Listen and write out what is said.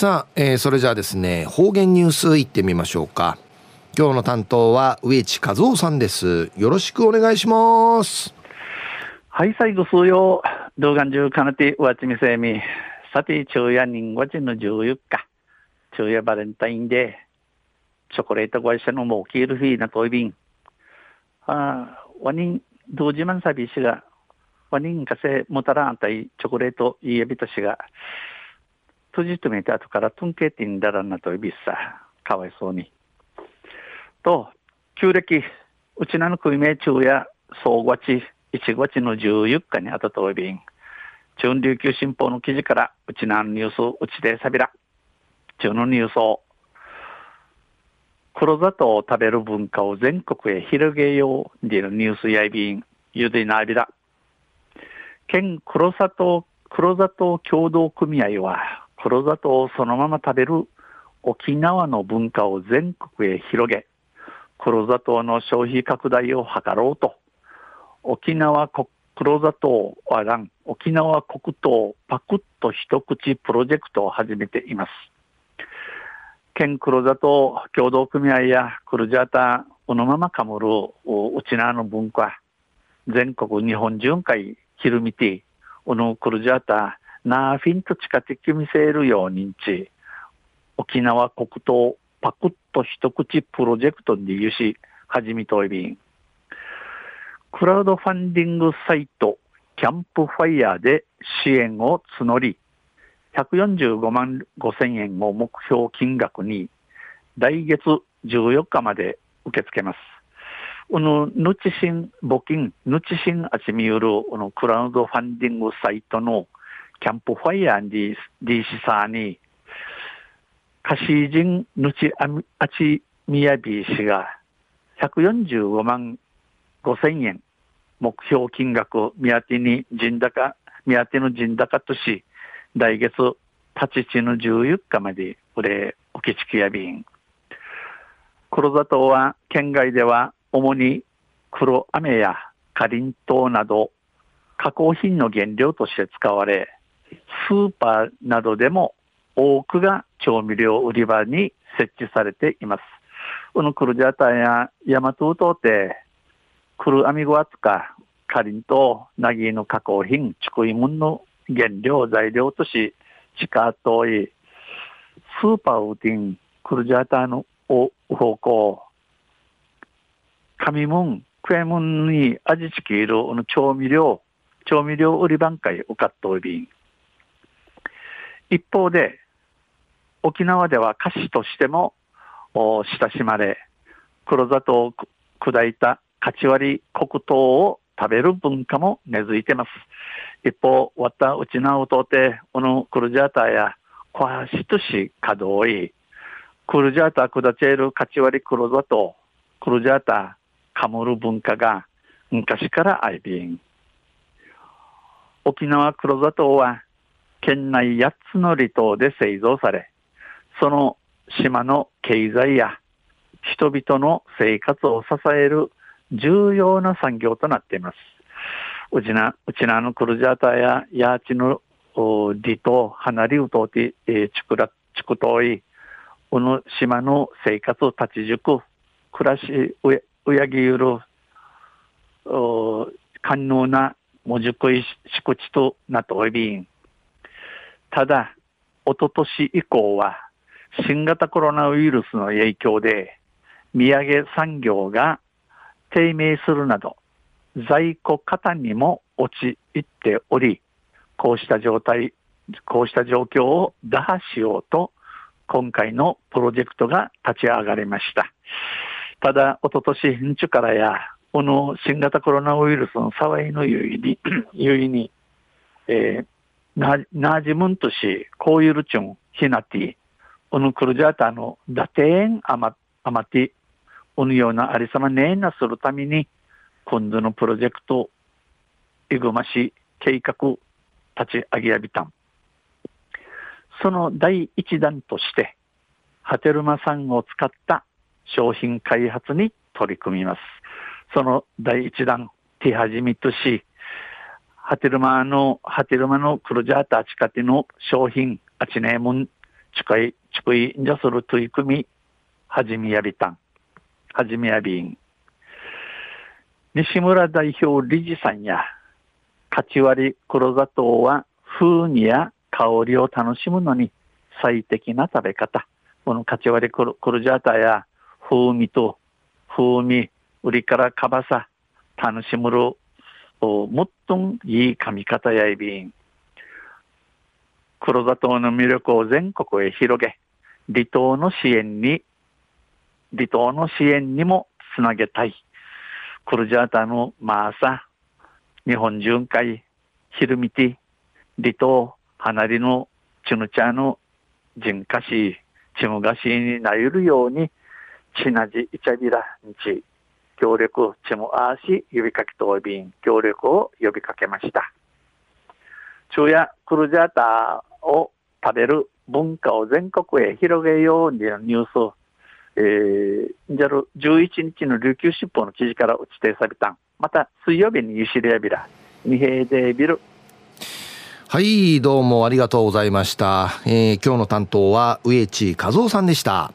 さあ、えー、それじゃあですね、方言ニュースいってみましょうか。今日の担当は植地和夫さんです。よろしくお願いします。はい、最後数曜、動画中かなてわちみせみ。さて、昼夜人月の14日、昼夜バレンタインデー、チョコレート会社のもうキールフィーなトイビン。あ、ワニン、同時マンサビシが、ワニンかせもたらんたいチョコレートいえびとしが、閉じ止めて後からトンケティンダランなといびっさ、かわいそうに。と、旧暦、うちなの国名中や総月、1月の14日にあたといびん。中琉球新報の記事から、うちなのニュース、うちでさびら。中のニュースを、黒砂糖を食べる文化を全国へ広げようでるニュースやいびん、ゆでなびら。県黒砂糖、黒砂糖協同組合は、黒砂糖をそのまま食べる沖縄の文化を全国へ広げ、黒砂糖の消費拡大を図ろうと、沖縄黒砂糖はらん、沖縄黒糖パクッと一口プロジェクトを始めています。県黒砂糖協同組合やクルジャータこのままかむるうちなの文化、全国日本巡回ひるみて、うのクルジャータなあフィンと近づ見せるよう認知、沖縄黒糖パクッと一口プロジェクトに輸し、始めといびん。クラウドファンディングサイト、キャンプファイヤーで支援を募り、145万5千円を目標金額に、来月14日まで受け付けます。この、ぬちしん募金、ぬちしんあちみよる、このクラウドファンディングサイトのキャンプファイヤーに、ディーシサーに、カシージンヌチアチミヤビー氏が145万5千円目標金額目当てに人高、目当ての人高とし、来月立ち地の14日まで売れ、受付やびん。黒砂糖は県外では主に黒飴やかりんとうなど加工品の原料として使われ、スーパーなどでも多くが調味料売り場に設置されています。このクルジャータやヤマトウトウテ、クルアミゴアツカ、カリンとナギの加工品、チクイムンの原料材料とし、地下遠い、スーパーウーティン、クルジャータの方向、紙ムン、クエムンに味付けいる調味料、調味料売り場会を買っておびん。一方で、沖縄では菓子としても親しまれ、黒砂糖を砕いたカチ割り黒糖を食べる文化も根付いています。一方、わたうちなうとて、このクルジャータや、こわしとし稼働い、クルジャータ下ちえるカチ割り黒砂糖、クルジャータかむる文化が昔からあいびん。沖縄黒砂糖は県内8つの離島で製造され、その島の経済や人々の生活を支える重要な産業となっています。うちな、うちなのクルジャータやヤーチの離島、離れうとうて、えー、ちくら、ちくとい、この島の生活を立ち塾、暮らし、うやうやぎゆる、寛能なもじくい敷地となっておりん。ただ、おととし以降は、新型コロナウイルスの影響で、土産産業が低迷するなど、在庫過多にも陥っており、こうした状態、こうした状況を打破しようと、今回のプロジェクトが立ち上がりました。ただ、おととし、んちゅからや、この新型コロナウイルスの騒いの優位に、優位に、えー、な、なじむんとし、こういるちゅん、ひなてぃ、おぬくるじゃたの、だてえんあま、あまて、おぬようなありさまねえなするために、今度のプロジェクト、いぐまし計画、立ち上げやびたん。その第一弾として、ハテルマ産を使った商品開発に取り組みます。その第一弾、手始めとし、ハテルマの、ハテルマのクルジャータチカテの商品、あちねむん、近い、近いんじゃする取り組み、はじみやびたん、はじみやびん。西村代表理事さんや、勝ち割り黒砂糖は風味や香りを楽しむのに最適な食べ方。この勝ち割り黒ジャータや風味と風味、売りからかばさ、楽しむる、もっといい噛み方やいびん。黒砂糖の魅力を全国へ広げ、離島の支援に、離島の支援にもつなげたい。クルジャータのマーサ、日本巡回、ヒルミティ、離島、離れのチヌチャの人歌詞、チムガシーになゆるように、チナジイチャビランチ、協力、チムアーシ呼びかけとおびん、協力を呼びかけました。昼夜クルジャータを食べる文化を全国へ広げようにニュースを、えー、じゃる11日の琉球新報の記事から打ち定されたんまた水曜日にユシリアビラ、二平でビル。はい、どうもありがとうございました。えー、今日の担当は植地和夫さんでした。